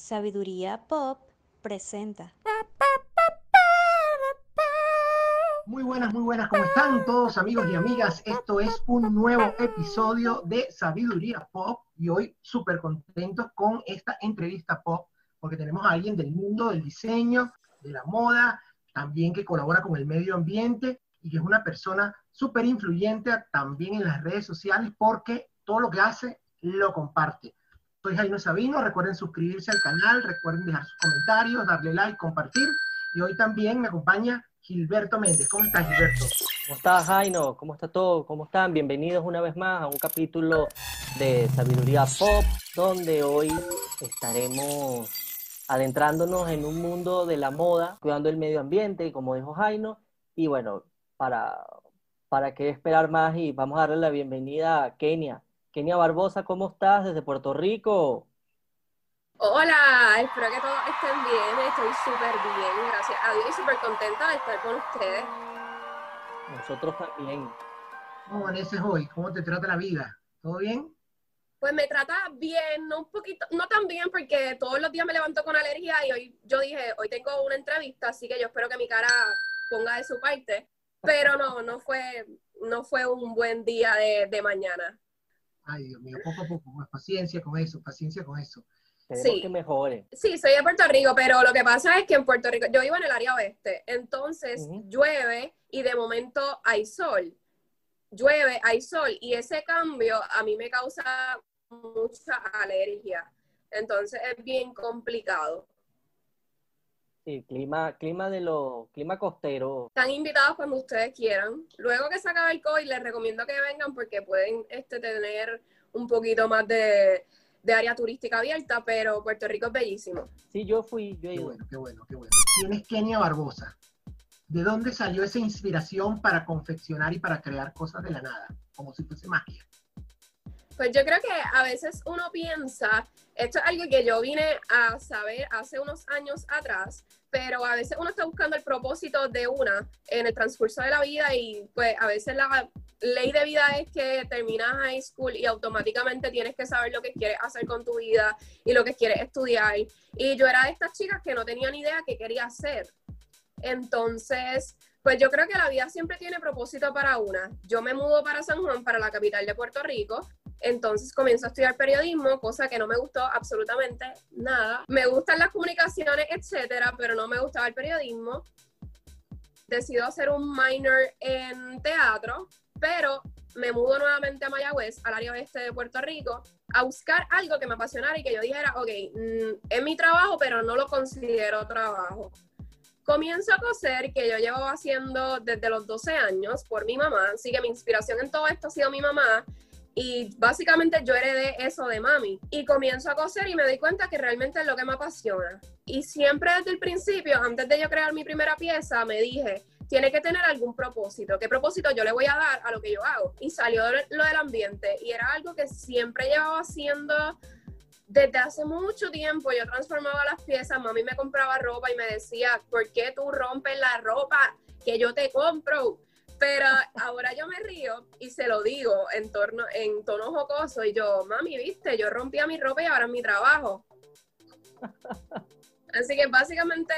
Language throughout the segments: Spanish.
Sabiduría Pop presenta. Muy buenas, muy buenas, ¿cómo están todos amigos y amigas? Esto es un nuevo episodio de Sabiduría Pop y hoy súper contentos con esta entrevista pop porque tenemos a alguien del mundo del diseño, de la moda, también que colabora con el medio ambiente y que es una persona súper influyente también en las redes sociales porque todo lo que hace lo comparte. Soy Jaime Sabino, recuerden suscribirse al canal, recuerden dejar sus comentarios, darle like, compartir. Y hoy también me acompaña Gilberto Méndez. ¿Cómo estás, Gilberto? ¿Cómo estás, Jaino? ¿Cómo está todo? ¿Cómo están? Bienvenidos una vez más a un capítulo de Sabiduría Pop, donde hoy estaremos adentrándonos en un mundo de la moda, cuidando el medio ambiente, como dijo Jaino. Y bueno, para, para qué esperar más y vamos a darle la bienvenida a Kenia. Kenia Barbosa, ¿cómo estás desde Puerto Rico? Hola, espero que todos estén bien, estoy súper bien, gracias a Dios y súper contenta de estar con ustedes. Nosotros también. ¿Cómo amaneces hoy? ¿Cómo te trata la vida? ¿Todo bien? Pues me trata bien, no un poquito, no tan bien porque todos los días me levanto con alergia y hoy yo dije, hoy tengo una entrevista, así que yo espero que mi cara ponga de su parte, pero no, no fue, no fue un buen día de, de mañana. Ay, Dios mío, poco a poco, más paciencia con eso, paciencia con eso. Sí. que mejore. Sí, soy de Puerto Rico, pero lo que pasa es que en Puerto Rico, yo vivo en el área oeste, entonces llueve y de momento hay sol. Llueve, hay sol y ese cambio a mí me causa mucha alergia. Entonces es bien complicado. Sí, clima, clima de lo, clima costero. Están invitados cuando ustedes quieran. Luego que se acabe el COVID, les recomiendo que vengan porque pueden este, tener un poquito más de, de área turística abierta, pero Puerto Rico es bellísimo. Sí, yo fui, yo Qué bueno, qué bueno, qué bueno. ¿Quién es Kenia Barbosa? ¿De dónde salió esa inspiración para confeccionar y para crear cosas de la nada? Como si fuese magia. Pues yo creo que a veces uno piensa, esto es algo que yo vine a saber hace unos años atrás, pero a veces uno está buscando el propósito de una en el transcurso de la vida y pues a veces la ley de vida es que terminas high school y automáticamente tienes que saber lo que quieres hacer con tu vida y lo que quieres estudiar. Y yo era de estas chicas que no tenía ni idea qué quería hacer. Entonces, pues yo creo que la vida siempre tiene propósito para una. Yo me mudo para San Juan, para la capital de Puerto Rico, entonces comienzo a estudiar periodismo, cosa que no me gustó absolutamente nada. Me gustan las comunicaciones, etcétera, pero no me gustaba el periodismo. Decido hacer un minor en teatro, pero me mudo nuevamente a Mayagüez, al área oeste de Puerto Rico, a buscar algo que me apasionara y que yo dijera, ok, mm, es mi trabajo, pero no lo considero trabajo. Comienzo a coser, que yo llevo haciendo desde los 12 años por mi mamá, así que mi inspiración en todo esto ha sido mi mamá y básicamente yo heredé eso de mami. Y comienzo a coser y me doy cuenta que realmente es lo que me apasiona. Y siempre desde el principio, antes de yo crear mi primera pieza, me dije, tiene que tener algún propósito. ¿Qué propósito yo le voy a dar a lo que yo hago? Y salió lo del ambiente y era algo que siempre llevaba haciendo desde hace mucho tiempo. Yo transformaba las piezas, mami me compraba ropa y me decía, ¿por qué tú rompes la ropa que yo te compro? Pero ahora yo me río y se lo digo en, torno, en tono jocoso y yo, mami, viste, yo rompía mi ropa y ahora es mi trabajo. Así que básicamente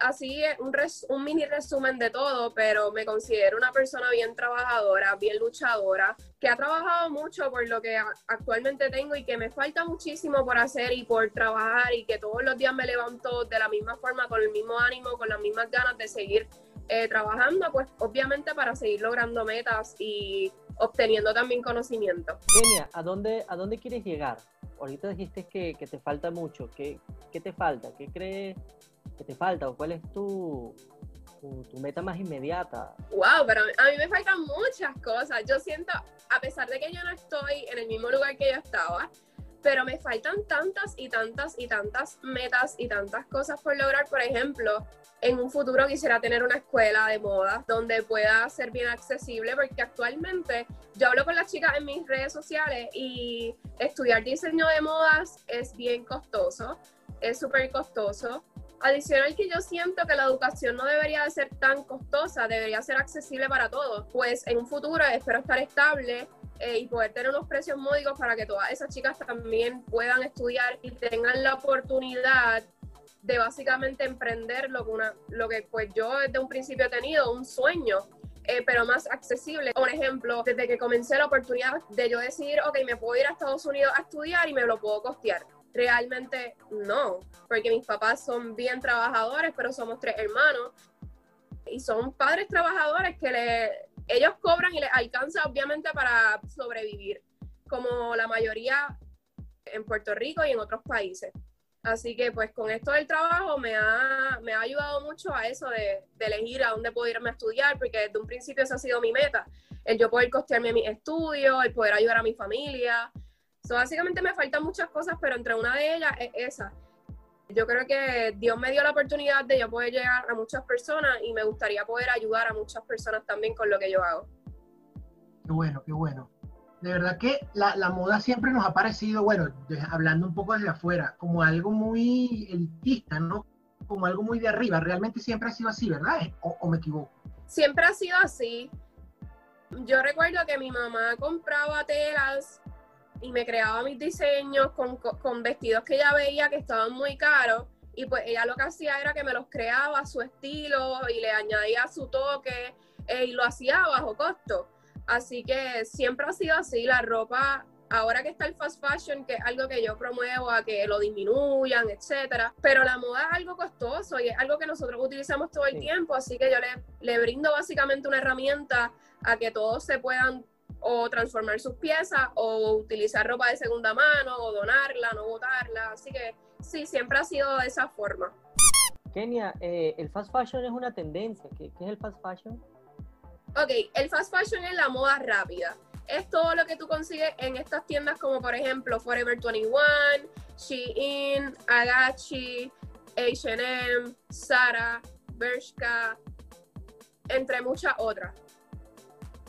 así es un, res- un mini resumen de todo, pero me considero una persona bien trabajadora, bien luchadora, que ha trabajado mucho por lo que actualmente tengo y que me falta muchísimo por hacer y por trabajar y que todos los días me levanto de la misma forma, con el mismo ánimo, con las mismas ganas de seguir eh, trabajando, pues obviamente para seguir logrando metas y obteniendo también conocimiento. Kenia, ¿a dónde, ¿a dónde quieres llegar? Ahorita dijiste que, que te falta mucho. ¿Qué, ¿Qué te falta? ¿Qué crees que te falta? ¿O cuál es tu, tu, tu meta más inmediata? Wow, pero a mí me faltan muchas cosas. Yo siento, a pesar de que yo no estoy en el mismo lugar que yo estaba, pero me faltan tantas y tantas y tantas metas y tantas cosas por lograr. Por ejemplo, en un futuro quisiera tener una escuela de moda donde pueda ser bien accesible, porque actualmente yo hablo con las chicas en mis redes sociales y estudiar diseño de modas es bien costoso, es súper costoso. Adicional que yo siento que la educación no debería de ser tan costosa, debería ser accesible para todos. Pues en un futuro espero estar estable eh, y poder tener unos precios módicos para que todas esas chicas también puedan estudiar y tengan la oportunidad de básicamente emprender lo que, una, lo que pues yo desde un principio he tenido, un sueño, eh, pero más accesible. Por ejemplo, desde que comencé la oportunidad de yo decir, ok, me puedo ir a Estados Unidos a estudiar y me lo puedo costear. Realmente no, porque mis papás son bien trabajadores, pero somos tres hermanos y son padres trabajadores que le, ellos cobran y les alcanza obviamente para sobrevivir, como la mayoría en Puerto Rico y en otros países. Así que pues con esto del trabajo me ha, me ha ayudado mucho a eso de, elegir a dónde puedo irme a estudiar, porque desde un principio esa ha sido mi meta, el yo poder costearme mis estudios, el poder ayudar a mi familia. So, básicamente me faltan muchas cosas, pero entre una de ellas es esa. Yo creo que Dios me dio la oportunidad de yo poder llegar a muchas personas y me gustaría poder ayudar a muchas personas también con lo que yo hago. Qué bueno, qué bueno de verdad que la, la, moda siempre nos ha parecido, bueno, hablando un poco desde afuera, como algo muy elitista, ¿no? Como algo muy de arriba. Realmente siempre ha sido así, ¿verdad? ¿O, me equivoco? Siempre ha sido así. Yo recuerdo que mi mamá compraba telas y me creaba mis diseños con, con vestidos que ella veía que estaban muy caros y pues ella lo que hacía era que me los creaba a su estilo y le añadía su toque eh, y lo hacía a bajo costo. Así que siempre ha sido así, la ropa, ahora que está el fast fashion, que es algo que yo promuevo a que lo disminuyan, etcétera, pero la moda es algo costoso y es algo que nosotros utilizamos todo el tiempo, así que yo le, le brindo básicamente una herramienta a que todos se puedan o transformar sus piezas o utilizar ropa de segunda mano o donarla, no botarla, así que sí, siempre ha sido de esa forma. Kenia, eh, el fast fashion es una tendencia. ¿Qué, ¿Qué, es el fast fashion? Ok, el fast fashion es la moda rápida. Es todo lo que tú consigues en estas tiendas como por ejemplo Forever 21, Shein, Agachi, H&M, Zara, Bershka, entre muchas otras.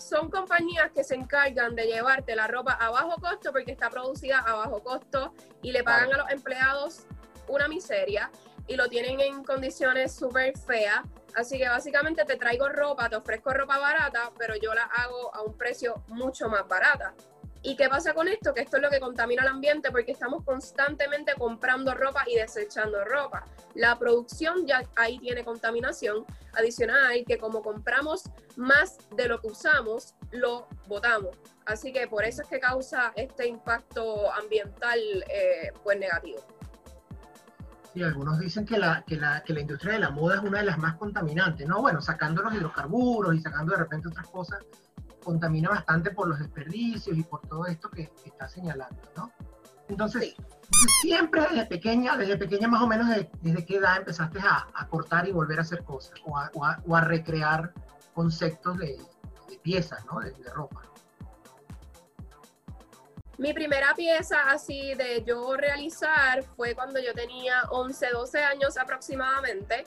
Son compañías que se encargan de llevarte la ropa a bajo costo porque está producida a bajo costo y le pagan a los empleados una miseria y lo tienen en condiciones súper feas Así que básicamente te traigo ropa, te ofrezco ropa barata, pero yo la hago a un precio mucho más barata. ¿Y qué pasa con esto? Que esto es lo que contamina el ambiente porque estamos constantemente comprando ropa y desechando ropa. La producción ya ahí tiene contaminación adicional que como compramos más de lo que usamos, lo botamos. Así que por eso es que causa este impacto ambiental eh, pues negativo. Sí, algunos dicen que la, que, la, que la industria de la moda es una de las más contaminantes, ¿no? Bueno, sacando los hidrocarburos y sacando de repente otras cosas, contamina bastante por los desperdicios y por todo esto que, está señalando, ¿no? Entonces, siempre desde pequeña, desde pequeña más o menos, desde, qué edad empezaste a, a, cortar y volver a hacer cosas o a, o a recrear conceptos de, de piezas, ¿no? de, de ropa. Mi primera pieza así de yo realizar fue cuando yo tenía 11, 12 años aproximadamente.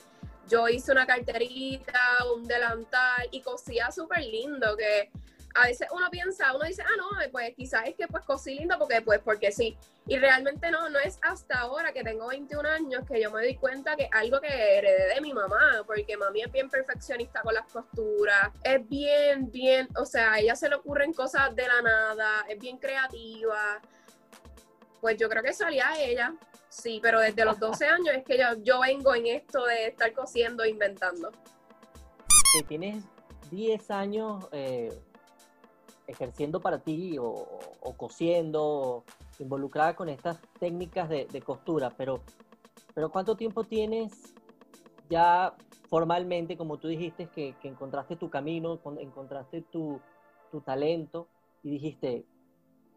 Yo hice una carterita, un delantal y cosía súper lindo que a veces uno piensa, uno dice, ah, no, pues quizás es que pues cosí lindo porque pues porque sí. Y realmente no, no es hasta ahora que tengo 21 años que yo me doy cuenta que algo que heredé de mi mamá, porque mami es bien perfeccionista con las costuras, es bien, bien, o sea, a ella se le ocurren cosas de la nada, es bien creativa. Pues yo creo que salía a ella, sí, pero desde los 12 años es que yo, yo vengo en esto de estar cosiendo inventando. Que tienes 10 años... Eh ejerciendo para ti o, cosiendo, involucrada con estas técnicas de, costura, pero, pero ¿cuánto tiempo tienes ya formalmente, como tú dijiste, que, encontraste tu camino, encontraste tu, tu talento y dijiste,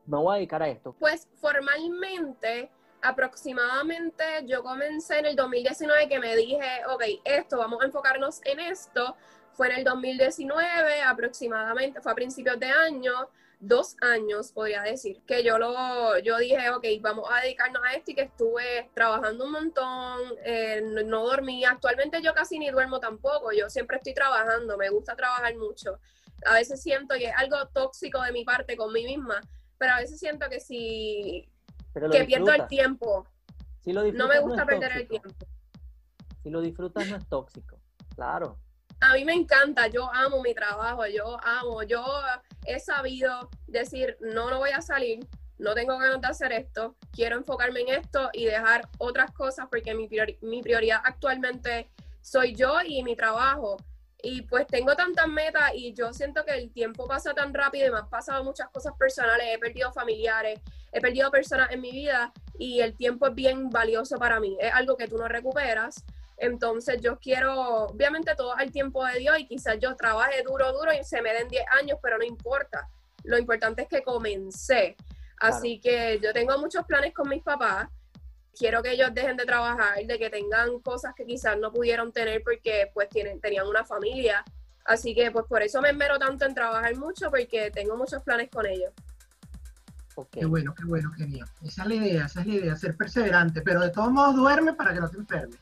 me voy a dedicar a esto? Pues formalmente aproximadamente yo comencé en el 2019 que me dije, ok, esto, vamos a enfocarnos en esto fue en el 2019 aproximadamente, fue a principios de año, dos años podría decir, que yo lo, yo dije, ok, vamos a dedicarnos a esto y que estuve trabajando un montón, eh, no, dormía, actualmente yo casi ni duermo tampoco, yo siempre estoy trabajando, me gusta trabajar mucho, a veces siento que es algo tóxico de mi parte con mí misma, pero a veces siento que si, que pierdo el tiempo, no me gusta perder el tiempo. Si lo disfrutas no es tóxico, claro. A mí me encanta, yo amo mi trabajo, yo amo, yo he sabido decir, no, no voy a salir, no tengo ganas de hacer esto, quiero enfocarme en esto y dejar otras cosas porque mi, prioridad actualmente soy yo y mi trabajo. Y pues tengo tantas metas y yo siento que el tiempo pasa tan rápido y me han pasado muchas cosas personales, he perdido familiares, he perdido personas en mi vida y el tiempo es bien valioso para mí, es algo que tú no recuperas. Entonces yo quiero, obviamente todo al tiempo de Dios y quizás yo trabaje duro, duro y se me den 10 años, pero no importa. Lo importante es que comencé. Así que yo tengo muchos planes con mis papás. Quiero que ellos dejen de trabajar, de que tengan cosas que quizás no pudieron tener porque pues tienen, tenían una familia. Así que pues por eso me enmero tanto en trabajar mucho porque tengo muchos planes con ellos. Qué bueno, qué bueno, qué bien. Esa es la idea, esa es la idea, ser perseverante, pero de todos modos duerme para que no te enfermes.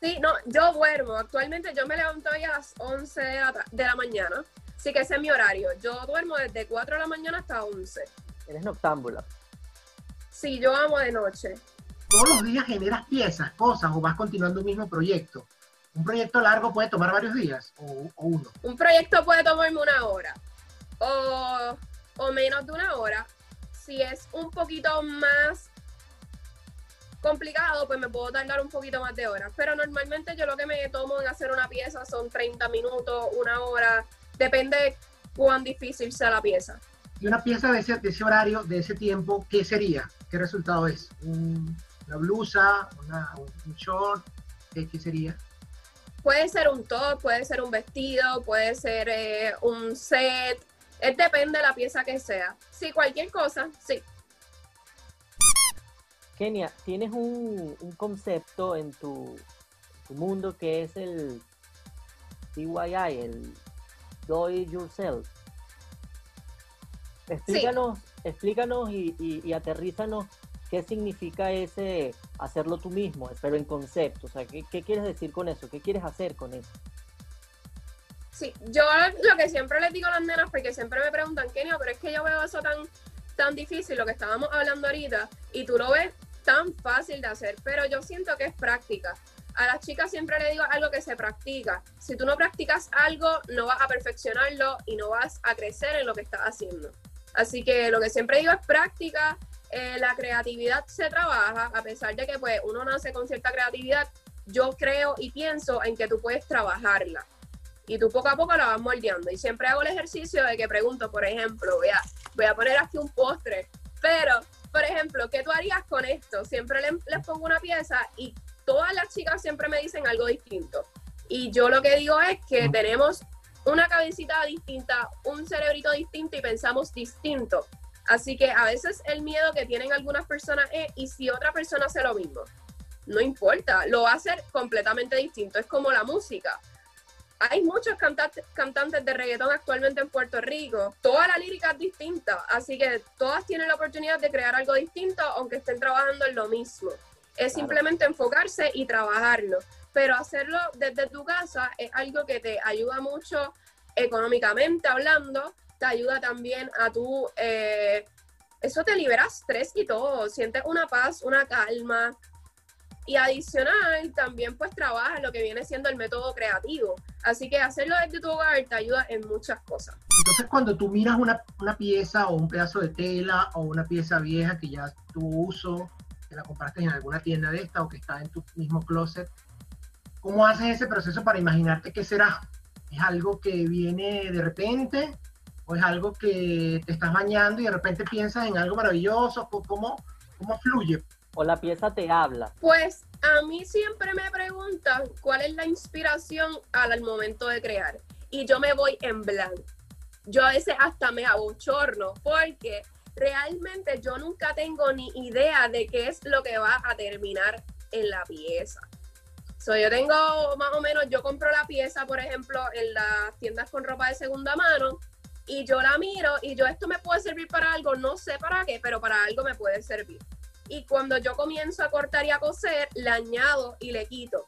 Sí, no, yo duermo. Actualmente yo me levanto hoy a las 11 de la, mañana. Así que ese es mi horario. Yo duermo desde 4 de la mañana hasta 11. Eres noctámbula. Sí, yo amo de noche. ¿Todos los días generas piezas, cosas o vas continuando un mismo proyecto? ¿Un proyecto largo puede tomar varios días o, uno? Un proyecto puede tomarme una hora o, o menos de una hora. Si es un poquito más complicado, pues me puedo tardar un poquito más de horas. Pero normalmente yo lo que me tomo en hacer una pieza son 30 minutos, una hora, depende cuán difícil sea la pieza. Y una pieza de ese, horario, de ese tiempo, ¿qué sería? ¿Qué resultado es? ¿Una blusa? ¿Un short? ¿Qué, sería? Puede ser un top, puede ser un vestido, puede ser eh, un set. Es depende de la pieza que sea. Sí, cualquier cosa, sí. Kenia, tienes un, concepto en tu, mundo que es el DIY, el Do It Yourself. Explícanos, explícanos y, y, aterrízanos qué significa ese hacerlo tú mismo, pero en concepto. O sea, ¿qué, ¿qué, quieres decir con eso? ¿Qué quieres hacer con eso? Sí, yo lo que siempre les digo a las nenas, porque siempre me preguntan, Kenia, pero es que yo veo eso tan, tan difícil, lo que estábamos hablando ahorita, y tú lo ves tan fácil de hacer, pero yo siento que es práctica. A las chicas siempre le digo algo que se practica. Si tú no practicas algo, no vas a perfeccionarlo y no vas a crecer en lo que estás haciendo. Así que lo que siempre digo es práctica. Eh, la creatividad se trabaja, a pesar de que pues, uno nace con cierta creatividad. Yo creo y pienso en que tú puedes trabajarla y tú poco a poco la vas moldeando. Y siempre hago el ejercicio de que pregunto, por ejemplo, voy a, voy a poner aquí un postre, pero por ejemplo, ¿qué tú harías con esto? Siempre les, pongo una pieza y todas las chicas siempre me dicen algo distinto. Y yo lo que digo es que tenemos una cabecita distinta, un cerebrito distinto y pensamos distinto. Así que a veces el miedo que tienen algunas personas es, ¿y si otra persona hace lo mismo? No importa, lo va a hacer completamente distinto. Es como la música hay muchos cantantes, cantantes de reggaetón actualmente en Puerto Rico. Toda la lírica es distinta, así que todas tienen la oportunidad de crear algo distinto, aunque estén trabajando en lo mismo. Es simplemente enfocarse y trabajarlo. Pero hacerlo desde tu casa es algo que te ayuda mucho económicamente hablando, te ayuda también a tu... Eh, eso te libera estrés y todo, sientes una paz, una calma, y adicional, también pues trabaja lo que viene siendo el método creativo. Así que hacerlo desde tu hogar te ayuda en muchas cosas. Entonces cuando tú miras una, pieza o un pedazo de tela o una pieza vieja que ya tuvo uso, que la compraste en alguna tienda de esta o que está en tu mismo closet, ¿cómo haces ese proceso para imaginarte qué será? ¿Es algo que viene de repente? ¿O es algo que te estás bañando y de repente piensas en algo maravilloso? ¿Cómo, cómo fluye? O la pieza te habla? Pues a mí siempre me preguntan cuál es la inspiración al momento de crear y yo me voy en blanco. Yo a veces hasta me abochorno porque realmente yo nunca tengo ni idea de qué es lo que va a terminar en la pieza. So, yo tengo más o menos, yo compro la pieza, por ejemplo, en las tiendas con ropa de segunda mano y yo la miro y yo esto me puede servir para algo, no sé para qué, pero para algo me puede servir y cuando yo comienzo a cortar y a coser, le añado y le quito.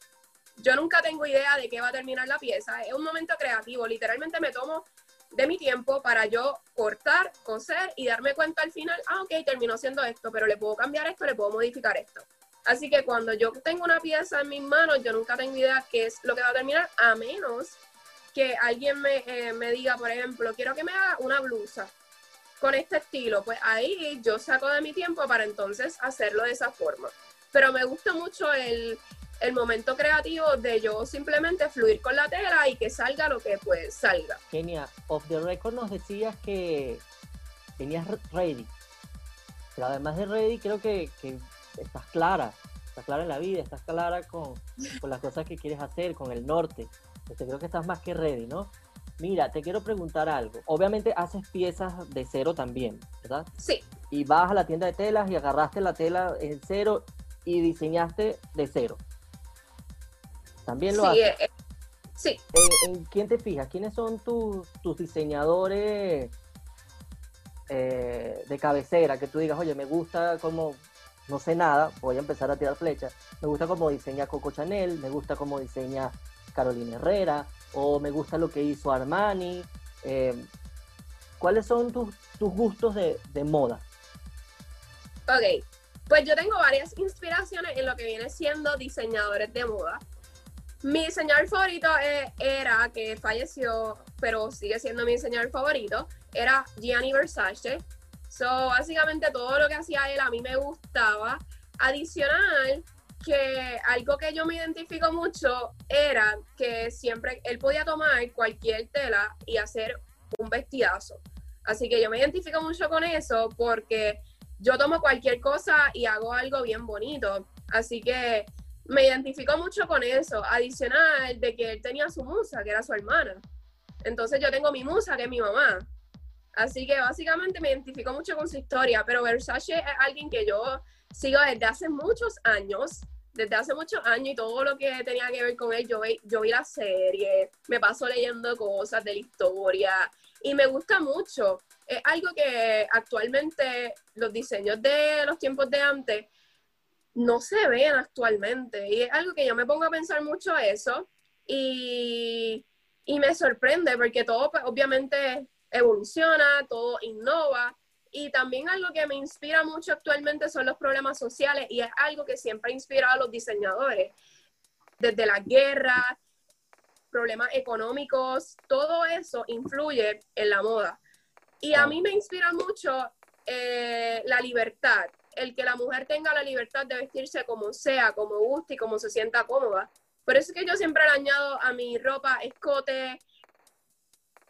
Yo nunca tengo idea de qué va a terminar la pieza, es un momento creativo, literalmente me tomo de mi tiempo para yo cortar, coser y darme cuenta al final, ah, ok, terminó siendo esto, pero le puedo cambiar esto, le puedo modificar esto. Así que cuando yo tengo una pieza en mis manos, yo nunca tengo idea qué es lo que va a terminar, a menos que alguien me, eh, me diga, por ejemplo, quiero que me haga una blusa con este estilo. Pues ahí yo saco de mi tiempo para entonces hacerlo de esa forma. Pero me gusta mucho el, el momento creativo de yo simplemente fluir con la tela y que salga lo que pues salga. Kenia, off the record nos decías que tenías ready. Pero además de ready, creo que, que estás clara. Estás clara en la vida, estás clara con, con las cosas que quieres hacer, con el norte. Este, creo que estás más que ready, ¿no? Mira, te quiero preguntar algo. Obviamente haces piezas de cero también, ¿verdad? Sí. Y vas a la tienda de telas y agarraste la tela en cero y diseñaste de cero. También lo sí, haces. eh, eh, sí. ¿En, en quién te fijas? ¿Quiénes son tus, tus diseñadores eh, de cabecera? Que tú digas, oye, me gusta como, no sé nada, voy a empezar a tirar flechas. Me gusta cómo diseña Coco Chanel, me gusta cómo diseña Carolina Herrera, o me gusta lo que hizo Armani. Eh, ¿Cuáles son tus, tus gustos de, de moda? Ok, pues yo tengo varias inspiraciones en lo que viene siendo diseñadores de moda. Mi diseñador favorito eh, era, que falleció, pero sigue siendo mi diseñador favorito, era Gianni Versace. So, básicamente todo lo que hacía él a mí me gustaba. Adicional, que algo que yo me identifico mucho era que siempre él podía tomar cualquier tela y hacer un vestidazo. Así que yo me identifico mucho con eso porque yo tomo cualquier cosa y hago algo bien bonito. Así que me identifico mucho con eso. Adicional de que él tenía su musa, que era su hermana. Entonces yo tengo mi musa, que es mi mamá. Así que básicamente me identifico mucho con su historia. Pero Versace es alguien que yo sigo desde hace muchos años. Desde hace muchos años y todo lo que tenía que ver con él, yo yo vi la serie, me paso leyendo cosas de la historia y me gusta mucho. Es algo que actualmente los diseños de los tiempos de antes no se ven actualmente. Y es algo que yo me pongo a pensar mucho eso y, y me sorprende porque todo pues, obviamente evoluciona, todo innova. Y también algo que me inspira mucho actualmente son los problemas sociales y es algo que siempre ha inspirado a los diseñadores. Desde la guerra, problemas económicos, todo eso influye en la moda. Y a mí me inspira mucho eh, la libertad, el que la mujer tenga la libertad de vestirse como sea, como guste y como se sienta cómoda. Por eso es que yo siempre le añado a mi ropa escote,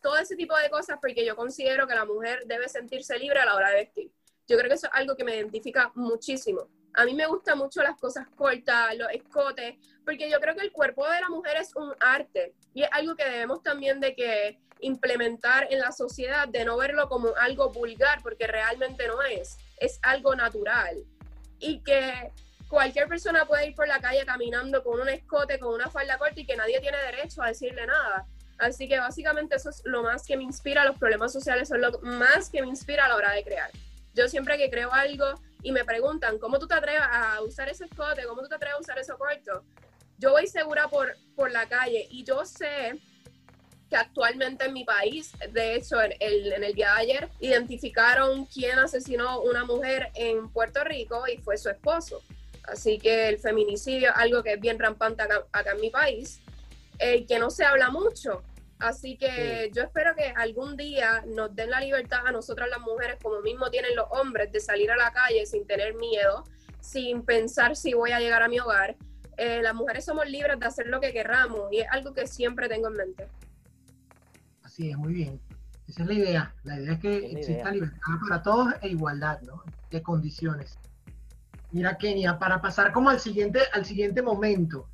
todo ese tipo de cosas, porque yo considero que la mujer debe sentirse libre a la hora de vestir. Yo creo que eso es algo que me identifica muchísimo. A mí me gustan mucho las cosas cortas, los escotes, porque yo creo que el cuerpo de la mujer es un arte y es algo que debemos también de que implementar en la sociedad, de no verlo como algo vulgar, porque realmente no es, es algo natural. Y que cualquier persona puede ir por la calle caminando con un escote, con una falda corta y que nadie tiene derecho a decirle nada. Así que básicamente eso es lo más que me inspira, los problemas sociales son lo más que me inspira a la hora de crear. Yo siempre que creo algo y me preguntan, ¿cómo tú te atreves a usar ese escote? ¿Cómo tú te atreves a usar eso corto? Yo voy segura por, por la calle y yo sé que actualmente en mi país, de hecho, en el, en el día de ayer, identificaron quién asesinó una mujer en Puerto Rico y fue su esposo. Así que el feminicidio es algo que es bien rampante acá, acá en mi país, eh, que no se habla mucho. Así que Sí. yo espero que algún día nos den la libertad a nosotras las mujeres, como mismo tienen los hombres, de salir a la calle sin tener miedo, sin pensar si voy a llegar a mi hogar. Eh, las mujeres somos libres de hacer lo que querramos y es algo que siempre tengo en mente. Así es, muy bien. Esa es la idea. La idea es que Es exista idea. libertad para todos e igualdad, ¿no? De condiciones. Mira, Kenia, para pasar como al siguiente, al siguiente momento,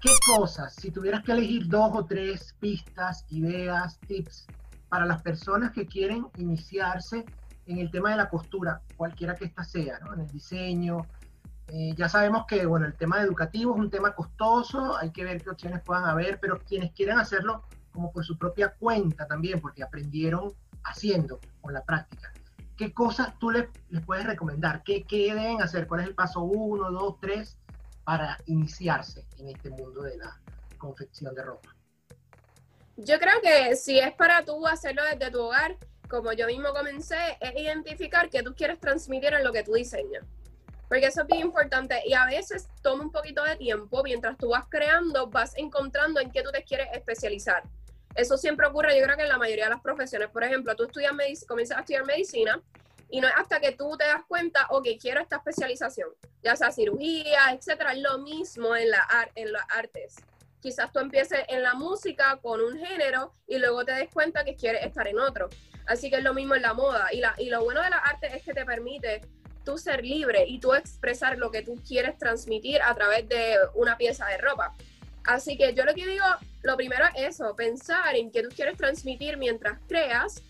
¿qué cosas, si tuvieras que elegir dos o tres pistas, ideas, tips para las personas que quieren iniciarse en el tema de la costura, cualquiera que ésta sea, ¿no? En el diseño. Eh, ya sabemos que, bueno, el tema educativo es un tema costoso, hay que ver qué opciones puedan haber, pero quienes quieran hacerlo como por su propia cuenta también, porque aprendieron haciendo, con la práctica. ¿Qué cosas tú les, les puedes recomendar? ¿Qué, ¿Qué deben hacer? ¿Cuál es el paso uno, dos, tres para iniciarse en este mundo de la confección de ropa? Yo creo que si es para tú hacerlo desde tu hogar, como yo mismo comencé, es identificar qué tú quieres transmitir en lo que tú diseñas. Porque eso es bien importante y a veces toma un poquito de tiempo, mientras tú vas creando, vas encontrando en qué tú te quieres especializar. Eso siempre ocurre, yo creo que en la mayoría de las profesiones. Por ejemplo, tú estudias comienzas a estudiar medicina y no es hasta que tú te das cuenta, ok, quiero esta especialización, ya sea cirugía, etcétera, lo mismo en, la, en las artes. Quizás tú empieces en la música con un género y luego te des cuenta que quieres estar en otro. Así que es lo mismo en la moda. Y, la, y lo bueno de la arte es que te permite tú ser libre y tú expresar lo que tú quieres transmitir a través de una pieza de ropa. Así que yo lo que digo, lo primero es eso, pensar en qué tú quieres transmitir mientras creas,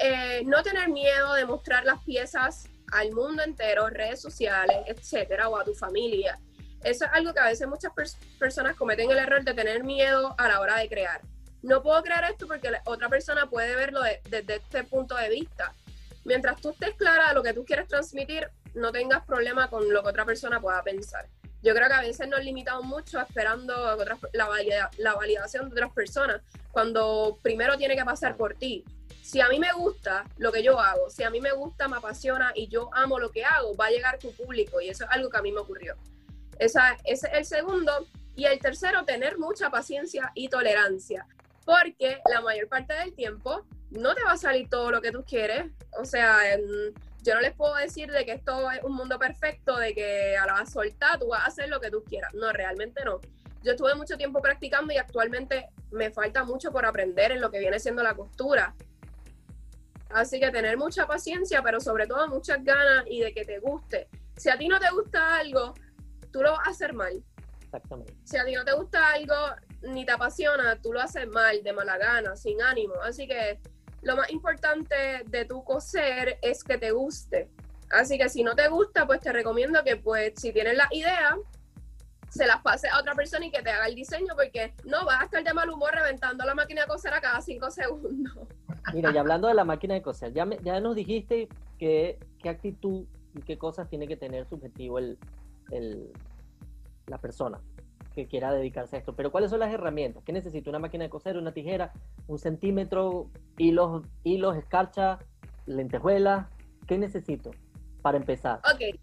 eh, no tener miedo de mostrar las piezas al mundo entero, redes sociales, etcétera, o a tu familia. Eso es algo que a veces muchas personas cometen el error de tener miedo a la hora de crear. No puedo crear esto porque otra persona puede verlo desde este punto de vista mientras tú estés clara lo que tú quieres transmitir, no tengas problema con lo que otra persona pueda pensar. Yo creo que a veces nos limitamos mucho esperando la, la validación de otras personas, cuando primero tiene que pasar por ti. Si a mí me gusta lo que yo hago, si a mí me gusta, me apasiona y yo amo lo que hago, va a llegar tu público y eso es algo que a mí me ocurrió. Esa, ese es el segundo. Y el tercero, tener mucha paciencia y tolerancia, porque la mayor parte del tiempo no te va a salir todo lo que tú quieres. O sea, yo no les puedo decir de que esto es un mundo perfecto, de que a la soltar tú vas a hacer lo que tú quieras. No, realmente no. Yo estuve mucho tiempo practicando y actualmente me falta mucho por aprender en lo que viene siendo la costura. Así que tener mucha paciencia, pero sobre todo muchas ganas y de que te guste. Si a ti no te gusta algo, tú lo vas a hacer mal. Exactamente. Si a ti no te gusta algo ni te apasiona, tú lo haces mal, de mala gana, sin ánimo. Así que lo más importante de tu coser es que te guste. Así que si no te gusta, pues te recomiendo que pues si tienes la idea, se las pase a otra persona y que te haga el diseño porque no vas a estar de mal humor reventando la máquina de coser a cada cinco segundos. Mira, y hablando de la máquina de coser, ya, ya nos dijiste que, qué actitud y qué cosas tiene que tener subjetivo el, el, la persona que quiera dedicarse a esto. Pero ¿cuáles son las herramientas? ¿Qué necesito? ¿Una máquina de coser, una tijera, un centímetro, hilos, hilos, escarcha, lentejuelas? ¿Qué necesito para empezar? Ok.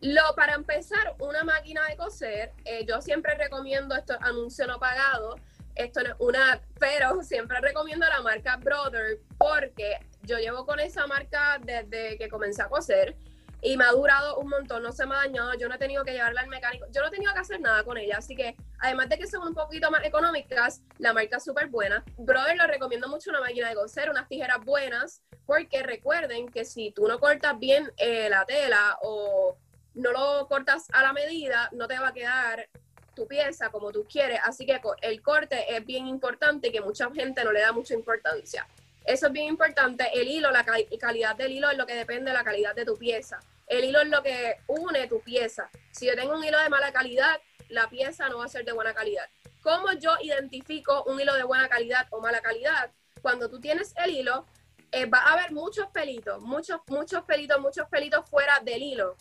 Lo, para empezar, una máquina de coser, eh, yo siempre recomiendo, esto anuncio no pagado, esto no es una, pero siempre recomiendo la marca Brother porque yo llevo con esa marca desde que comencé a coser y me ha durado un montón, no se me ha dañado, yo no he tenido que llevarla al mecánico, yo no he tenido que hacer nada con ella, así que además de que son un poquito más económicas, la marca es súper buena. Brother, lo recomiendo mucho una máquina de coser, unas tijeras buenas, porque recuerden que si tú no cortas bien eh, la tela o no lo cortas a la medida, no te va a quedar tu pieza como tú quieres, así que el corte es bien importante y que mucha gente no le da mucha importancia. Eso es bien importante. El hilo, la calidad del hilo es lo que depende de la calidad de tu pieza. El hilo es lo que une tu pieza. Si yo tengo un hilo de mala calidad, la pieza no va a ser de buena calidad. ¿Cómo yo identifico un hilo de buena calidad o mala calidad? Cuando tú tienes el hilo, eh, va a haber muchos pelitos, muchos, muchos pelitos, muchos pelitos fuera del hilo.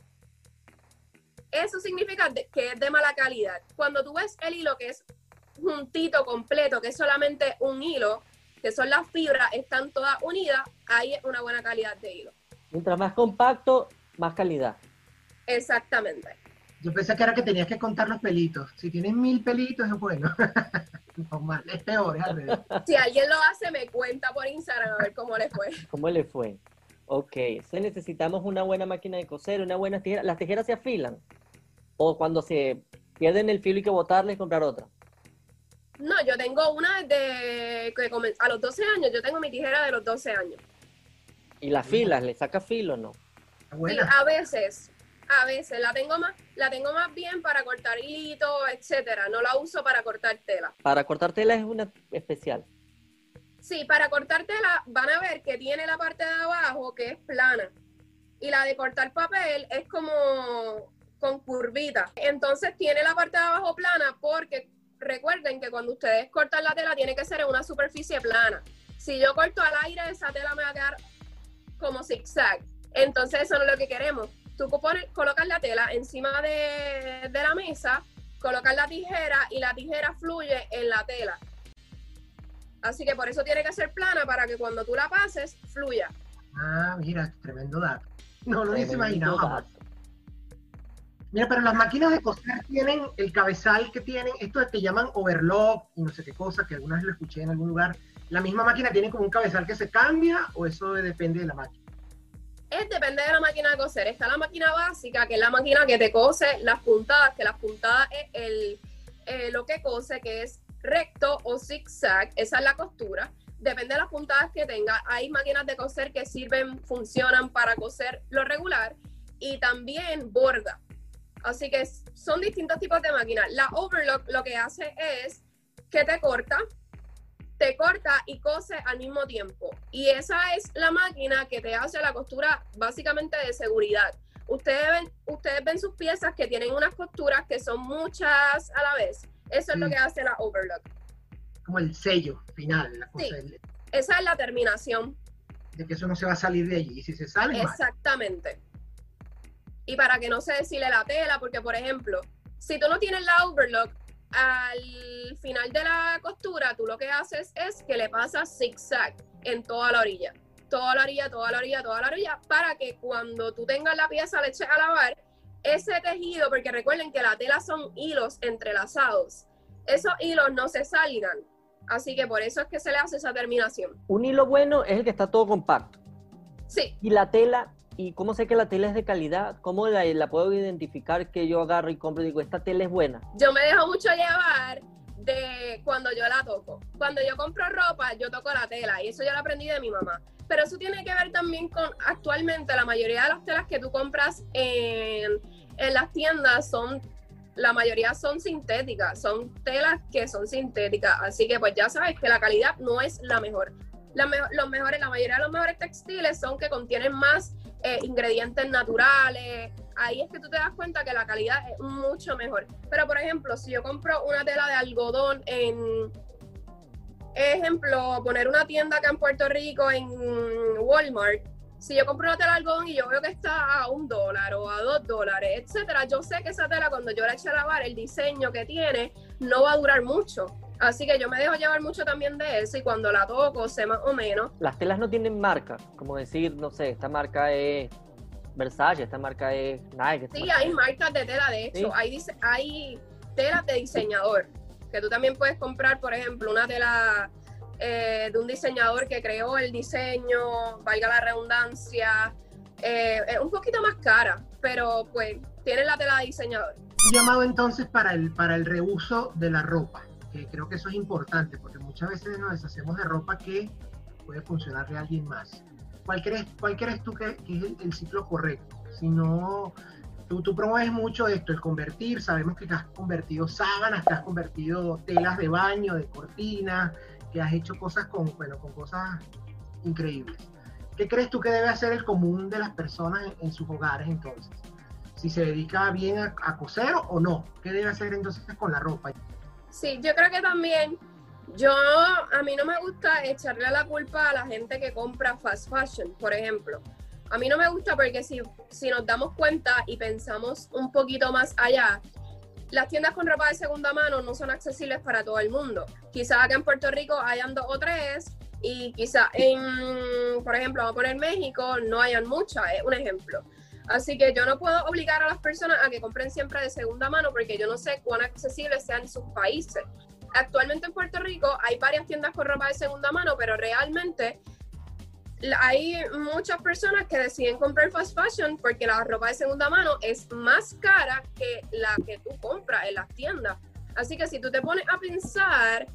Eso significa que es de mala calidad. Cuando tú ves el hilo que es juntito, completo, que es solamente un hilo, que son las fibras, están todas unidas, hay una buena calidad de hilo. Mientras más compacto, más calidad. Exactamente. Yo pensé que era que tenías que contar los pelitos. Si tienes mil pelitos, es bueno. no, es peor, es Si alguien lo hace, me cuenta por Instagram a ver cómo le fue. ¿Cómo le fue? Ok, entonces necesitamos una buena máquina de coser, una buena tijera. ¿Las tijeras se afilan? ¿O cuando se pierden el filo y que botarles y comprar otra? No, yo tengo una de que a los 12 años, yo tengo mi tijera de los 12 años. ¿Y las filas? ¿Le saca filo o no? Sí, a veces, a veces la tengo más, la tengo más bien para cortar hito, etcétera. No la uso para cortar tela. Para cortar tela es una especial. Sí, para cortar tela van a ver que tiene la parte de abajo que es plana. Y la de cortar papel es como con curvita. Entonces tiene la parte de abajo plana porque recuerden que cuando ustedes cortan la tela tiene que ser en una superficie plana. Si yo corto al aire, esa tela me va a quedar como zigzag. Entonces eso no es lo que queremos. Tú pones, colocas la tela encima de, de la mesa, colocas la tijera y la tijera fluye en la tela. Así que por eso tiene que ser plana para que cuando tú la pases, fluya. Ah, mira, tremendo dato. No lo hubiese imaginado Mira, pero las máquinas de coser tienen el cabezal que tienen, esto es que llaman overlock y no sé qué cosa, que alguna vez lo escuché en algún lugar. ¿La misma máquina tiene como un cabezal que se cambia o eso depende de la máquina? Es depende de la máquina de coser. Está la máquina básica, que es la máquina que te cose las puntadas, que las puntadas es eh, lo que cose, que es recto o zigzag, esa es la costura. Depende de las puntadas que tenga. Hay máquinas de coser que sirven, funcionan para coser lo regular y también borda. Así que son distintos tipos de máquinas. La overlock lo que hace es que te corta, te corta y cose al mismo tiempo. Y esa es la máquina que te hace la costura básicamente de seguridad. Ustedes ven, ustedes ven sus piezas que tienen unas costuras que son muchas a la vez. Eso es lo Mm. que hace la overlock. Como el sello final, la cosa Sí. Esa es la terminación. de que eso no se va a salir de allí. Y si se sale, mal. Y para que no se deshile la tela, porque por ejemplo, si tú no tienes la overlock, al final de la costura, tú lo que haces es que le pasas zigzag en toda la orilla. Toda la orilla, toda la orilla, toda la orilla, para que cuando tú tengas la pieza le eches a lavar, ese tejido, porque recuerden que la tela son hilos entrelazados, esos hilos no se salgan. Así que por eso es que se le hace esa terminación. Un hilo bueno es el que está todo compacto. Sí, Y la tela, ¿y cómo sé que la tela es de calidad? ¿Cómo la, puedo identificar que yo agarro y compro y digo, esta tela es buena? yo me dejo mucho llevar de cuando yo la toco. Cuando yo compro ropa, yo toco la tela y eso yo lo aprendí de mi mamá. Pero eso tiene que ver también con actualmente la mayoría de las telas que tú compras en, las tiendas son, la mayoría son sintéticas, son telas que son sintéticas. Así que pues ya sabes que la calidad no es la mejor. Los mejores, la mayoría de los mejores textiles son que contienen más eh, ingredientes naturales. Ahí es que tú te das cuenta que la calidad es mucho mejor. Pero, por ejemplo, si yo compro una tela de algodón en, ejemplo, poner una tienda acá en Puerto Rico, en Walmart, si yo compro una tela de algodón y yo veo que está a un dólar o a dos dólares, etcétera, yo sé que esa tela cuando yo la eche a lavar, el diseño que tiene no va a durar mucho. Así que yo me dejo llevar mucho también de eso y cuando la toco sé más o menos. Las telas no tienen marca, como decir, no sé, esta marca es Versace, esta marca es Nike. Sí, marca hay es- marcas de tela, de hecho, Sí. hay, dise- hay telas de diseñador, que tú también puedes comprar, por ejemplo, una tela eh, de un diseñador que creó el diseño, valga la redundancia, eh, es un poquito más cara, pero pues tiene la tela de diseñador. Un llamado entonces para el, para el reuso de la ropa, que creo que eso es importante, porque muchas veces nos deshacemos de ropa que puede funcionarle a alguien más. ¿Cuál crees, cuál crees tú que, es el, ciclo correcto? Si no, tú, promueves mucho esto, el convertir, sabemos que has convertido sábanas, que has convertido telas de baño, de cortinas, que has hecho cosas con, bueno, con cosas increíbles. ¿Qué crees tú que debe hacer el común de las personas en, en sus hogares entonces? Si se dedica bien a, a coser o no, ¿qué debe hacer entonces con la ropa? Sí, yo creo que también, yo, a mí no me gusta echarle la culpa a la gente que compra fast fashion, por ejemplo. A mí no me gusta porque si, si nos damos cuenta y pensamos un poquito más allá, las tiendas con ropa de segunda mano no son accesibles para todo el mundo. Quizás acá en Puerto Rico hayan dos o tres y quizás en, por ejemplo, vamos a poner México, no hayan muchas, es un ejemplo. Así que yo no puedo obligar a las personas a que compren siempre de segunda mano porque yo no sé cuán accesibles sean sus países. Actualmente en Puerto Rico hay varias tiendas con ropa de segunda mano, pero realmente hay muchas personas que deciden comprar fast fashion porque la ropa de segunda mano es más cara que la que tú compras en las tiendas. Así que si tú te pones a pensar,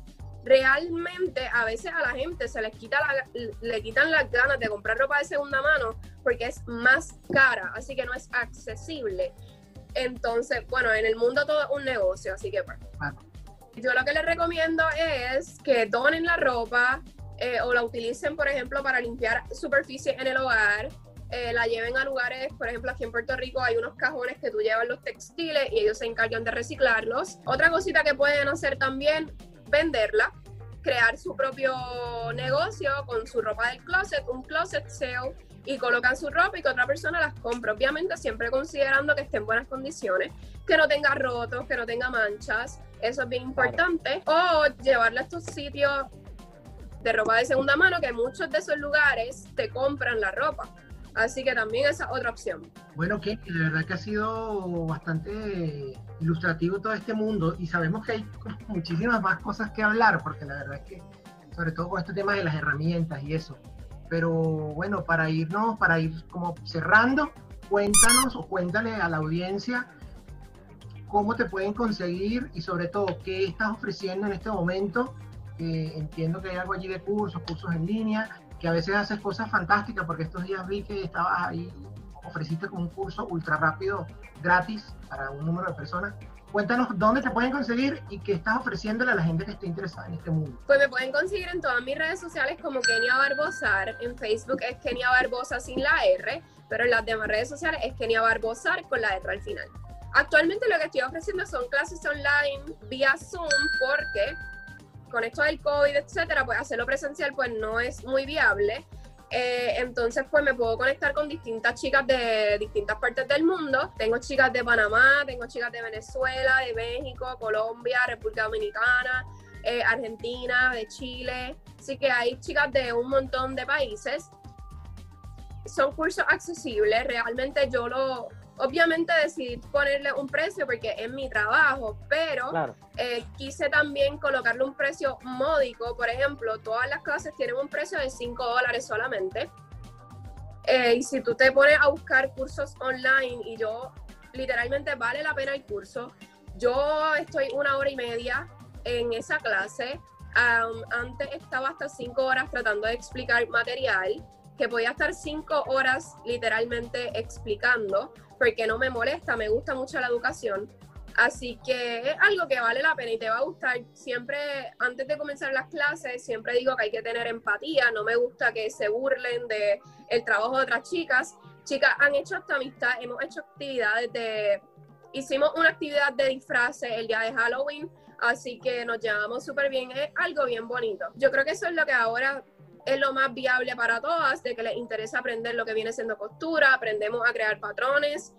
realmente a veces a la gente se les quita la- le quitan las ganas de comprar ropa de segunda mano porque es más cara, así que no es accesible. Entonces, bueno, en el mundo todo es un negocio, así que Claro. yo lo que les recomiendo es que donen la ropa eh, o la utilicen, por ejemplo, para limpiar superficies en el hogar. eh, la lleven a lugares, por ejemplo, aquí en Puerto Rico hay unos cajones que tú llevas los textiles y ellos se encargan de reciclarlos. Otra cosita que pueden hacer también, venderla, crear su propio negocio con su ropa del closet, un closet sale, y colocan su ropa y que otra persona las compra. Obviamente siempre considerando que esté en buenas condiciones, que no tenga rotos, que no tenga manchas, eso es bien importante. O llevarla a estos sitios de ropa de segunda mano, que muchos de esos lugares te compran la ropa. Así que también esa es otra opción. Bueno, que de verdad que ha sido bastante ilustrativo todo este mundo y sabemos que hay muchísimas más cosas que hablar, porque la verdad es que, sobre todo con este tema de las herramientas y eso. Pero bueno, para irnos, para ir como cerrando, cuéntanos o cuéntale a la audiencia cómo te pueden conseguir y sobre todo qué estás ofreciendo en este momento. Entiendo que hay algo allí de cursos, cursos en línea, que a veces haces cosas fantásticas, porque estos días vi que estabas ahí, ofreciste un curso ultra rápido, gratis, para un número de personas. Cuéntanos dónde te pueden conseguir y qué estás ofreciéndole a la gente que esté interesada en este mundo. Pues me pueden conseguir en todas mis redes sociales como Kenia Barbosar. En Facebook es Kenia Barbosa sin la R, pero en las demás redes sociales es Kenia Barbosar con la letra al final. Actualmente lo que estoy ofreciendo son clases online vía Zoom porque con esto del COVID, etcétera, pues hacerlo presencial pues no es muy viable. Eh, entonces, pues me puedo conectar con distintas chicas de distintas partes del mundo. Tengo chicas de Panamá, tengo chicas de Venezuela, de México, Colombia, República Dominicana, eh, Argentina, de Chile. Así que hay chicas de un montón de países. Son cursos accesibles, realmente yo lo, obviamente decidí ponerle un precio porque es mi trabajo, pero eh, quise también colocarle un precio módico. Por ejemplo, todas las clases tienen un precio de 5 dólares solamente. Eh, y si tú te pones a buscar cursos online y yo literalmente vale la pena el curso, yo estoy una hora y media en esa clase. antes estaba hasta 5 horas tratando de explicar material que podía estar cinco horas literalmente explicando, porque no me molesta, me gusta mucho la educación. Así que es algo que vale la pena y te va a gustar. Siempre, antes de comenzar las clases, siempre digo que hay que tener empatía. No me gusta que se burlen de el trabajo de otras chicas. Chicas han hecho esta amistad, hemos hecho actividades de... Hicimos una actividad de disfraces el día de Halloween, así que nos llevamos súper bien. Es algo bien bonito. Yo creo que eso es lo que ahora es lo más viable para todas, de que les interesa aprender lo que viene siendo costura, aprendemos a crear patrones,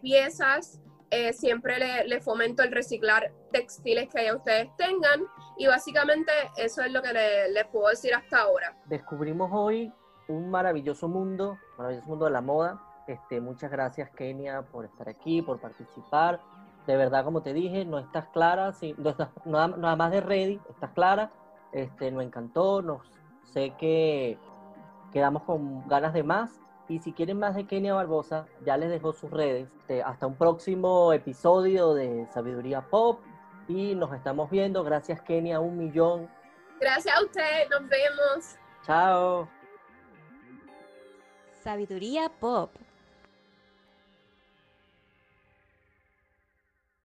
piezas, eh, siempre le, le, fomento el reciclar textiles que ya ustedes tengan y básicamente eso es lo que les puedo decir hasta ahora. Descubrimos hoy un maravilloso mundo, maravilloso mundo de la moda. Este, muchas gracias Kenia por estar aquí, por participar. De verdad, como te dije, no estás clara, si, no estás, nada, nada más de ready, estás clara. Este, nos encantó, nos Sé que quedamos con ganas de más. Y si quieren más de Kenia Barbosa, ya les dejo sus redes. Este, hasta un próximo episodio de Sabiduría Pop. Y nos estamos viendo. Gracias, Kenia, un millón. Gracias a usted. Nos vemos. Chao. Sabiduría Pop